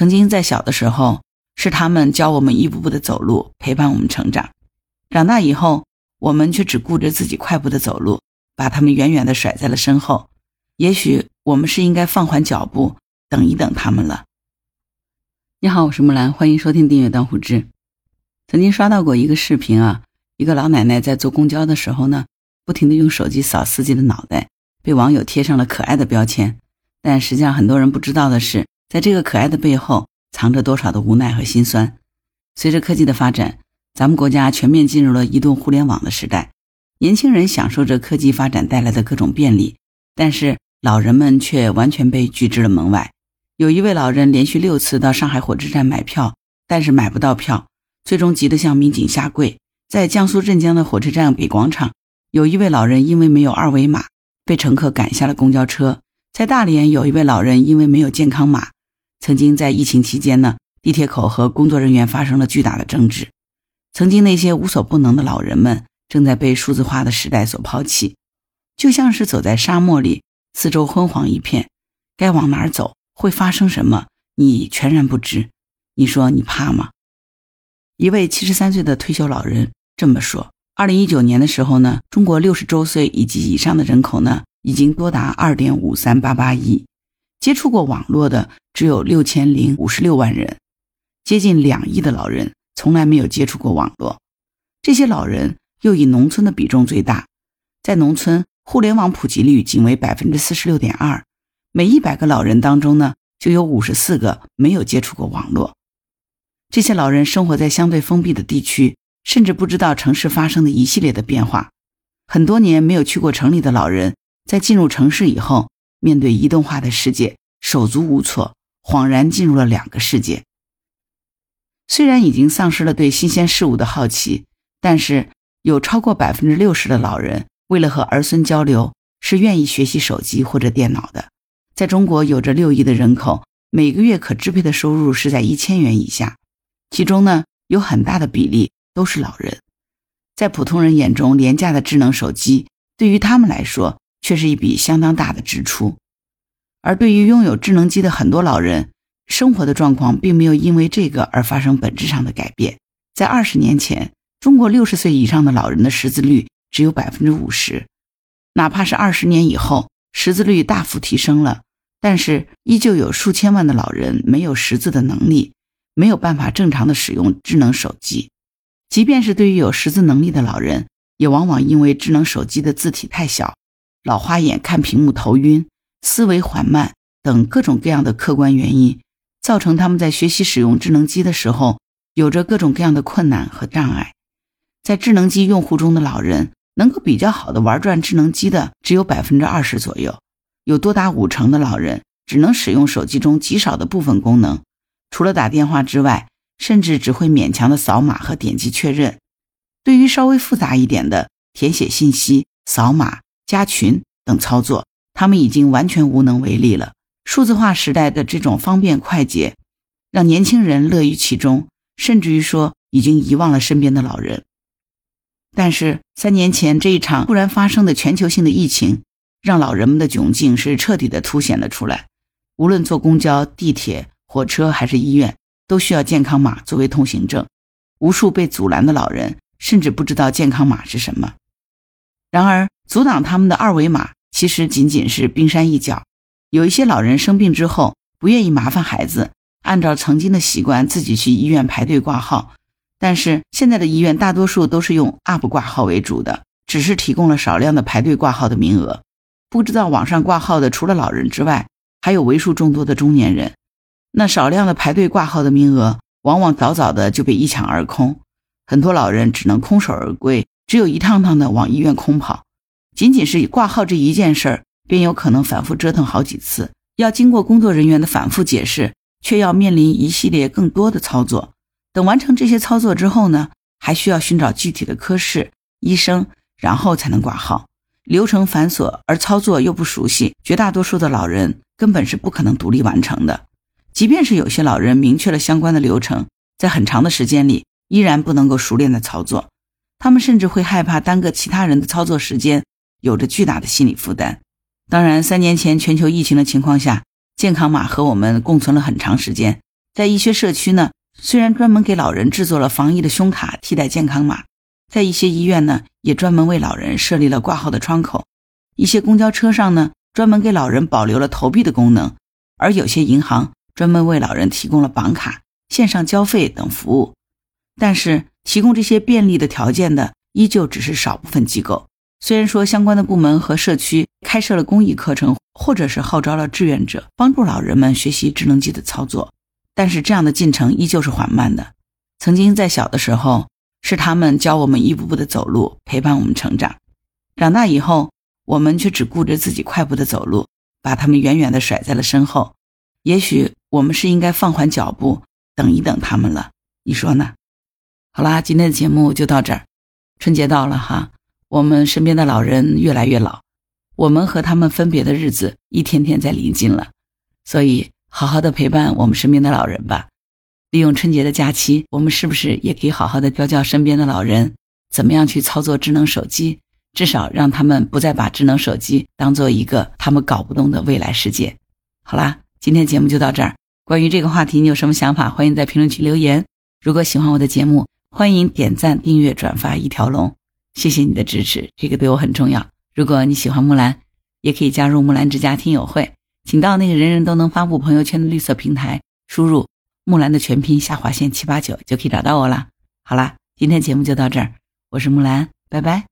曾经在小的时候，是他们教我们一步步的走路，陪伴我们成长。长大以后，我们却只顾着自己快步的走路，把他们远远的甩在了身后。也许我们是应该放缓脚步，等一等他们了。你好，我是木兰，欢迎收听订阅当户知。曾经刷到过一个视频啊，一个老奶奶在坐公交的时候呢，不停的用手机扫司机的脑袋，被网友贴上了可爱的标签。但实际上，很多人不知道的是，在这个可爱的背后，藏着多少的无奈和心酸。随着科技的发展，咱们国家全面进入了移动互联网的时代，年轻人享受着科技发展带来的各种便利，但是老人们却完全被拒之了门外。有一位老人连续六次到上海火车站买票，但是买不到票。最终急得向民警下跪。在江苏镇江的火车站北广场，有一位老人因为没有二维码，被乘客赶下了公交车。在大连，有一位老人因为没有健康码，曾经在疫情期间呢，地铁口和工作人员发生了巨大的争执。曾经那些无所不能的老人们，正在被数字化的时代所抛弃，就像是走在沙漠里，四周昏黄一片，该往哪儿走，会发生什么，你全然不知。你说你怕吗？一位七十三岁的退休老人这么说：“二零一九年的时候呢，中国六十周岁以及以上的人口呢，已经多达二点五三八八亿，接触过网络的只有六千零五十六万人，接近两亿的老人从来没有接触过网络。这些老人又以农村的比重最大，在农村，互联网普及率仅为百分之四十六点二，每一百个老人当中呢，就有五十四个没有接触过网络。”这些老人生活在相对封闭的地区，甚至不知道城市发生的一系列的变化。很多年没有去过城里的老人，在进入城市以后，面对移动化的世界，手足无措，恍然进入了两个世界。虽然已经丧失了对新鲜事物的好奇，但是有超过百分之六十的老人，为了和儿孙交流，是愿意学习手机或者电脑的。在中国，有着六亿的人口，每个月可支配的收入是在一千元以下。其中呢，有很大的比例都是老人，在普通人眼中，廉价的智能手机对于他们来说却是一笔相当大的支出。而对于拥有智能机的很多老人，生活的状况并没有因为这个而发生本质上的改变。在二十年前，中国六十岁以上的老人的识字率只有百分之五十，哪怕是二十年以后，识字率大幅提升了，但是依旧有数千万的老人没有识字的能力。没有办法正常的使用智能手机，即便是对于有识字能力的老人，也往往因为智能手机的字体太小、老花眼、看屏幕头晕、思维缓慢等各种各样的客观原因，造成他们在学习使用智能机的时候，有着各种各样的困难和障碍。在智能机用户中的老人，能够比较好的玩转智能机的只有百分之二十左右，有多达五成的老人只能使用手机中极少的部分功能。除了打电话之外，甚至只会勉强的扫码和点击确认。对于稍微复杂一点的填写信息、扫码、加群等操作，他们已经完全无能为力了。数字化时代的这种方便快捷，让年轻人乐于其中，甚至于说已经遗忘了身边的老人。但是三年前这一场突然发生的全球性的疫情，让老人们的窘境是彻底的凸显了出来。无论坐公交、地铁。火车还是医院都需要健康码作为通行证，无数被阻拦的老人甚至不知道健康码是什么。然而，阻挡他们的二维码其实仅仅是冰山一角。有一些老人生病之后不愿意麻烦孩子，按照曾经的习惯自己去医院排队挂号。但是现在的医院大多数都是用 App 挂号为主的，只是提供了少量的排队挂号的名额。不知道网上挂号的除了老人之外，还有为数众多的中年人。那少量的排队挂号的名额，往往早早的就被一抢而空，很多老人只能空手而归，只有一趟趟的往医院空跑。仅仅是挂号这一件事儿，便有可能反复折腾好几次，要经过工作人员的反复解释，却要面临一系列更多的操作。等完成这些操作之后呢，还需要寻找具体的科室、医生，然后才能挂号。流程繁琐，而操作又不熟悉，绝大多数的老人根本是不可能独立完成的。即便是有些老人明确了相关的流程，在很长的时间里依然不能够熟练的操作，他们甚至会害怕耽搁其他人的操作时间，有着巨大的心理负担。当然，三年前全球疫情的情况下，健康码和我们共存了很长时间，在一些社区呢，虽然专门给老人制作了防疫的胸卡替代健康码，在一些医院呢，也专门为老人设立了挂号的窗口。一些公交车上呢，专门给老人保留了投币的功能，而有些银行专门为老人提供了绑卡、线上交费等服务。但是，提供这些便利的条件的，依旧只是少部分机构。虽然说相关的部门和社区开设了公益课程，或者是号召了志愿者帮助老人们学习智能机的操作，但是这样的进程依旧是缓慢的。曾经在小的时候，是他们教我们一步步的走路，陪伴我们成长；长大以后，我们却只顾着自己快步的走路，把他们远远的甩在了身后。也许我们是应该放缓脚步，等一等他们了。你说呢？好啦，今天的节目就到这儿。春节到了哈。我们身边的老人越来越老，我们和他们分别的日子一天天在临近了，所以好好的陪伴我们身边的老人吧。利用春节的假期，我们是不是也可以好好的教教身边的老人，怎么样去操作智能手机？至少让他们不再把智能手机当做一个他们搞不懂的未来世界。好啦，今天节目就到这儿。关于这个话题，你有什么想法？欢迎在评论区留言。如果喜欢我的节目，欢迎点赞、订阅、转发一条龙。谢谢你的支持，这个对我很重要。如果你喜欢木兰，也可以加入木兰之家听友会，请到那个人人都能发布朋友圈的绿色平台，输入木兰的全拼下划线七八九就可以找到我了。好啦，今天节目就到这儿，我是木兰，拜拜。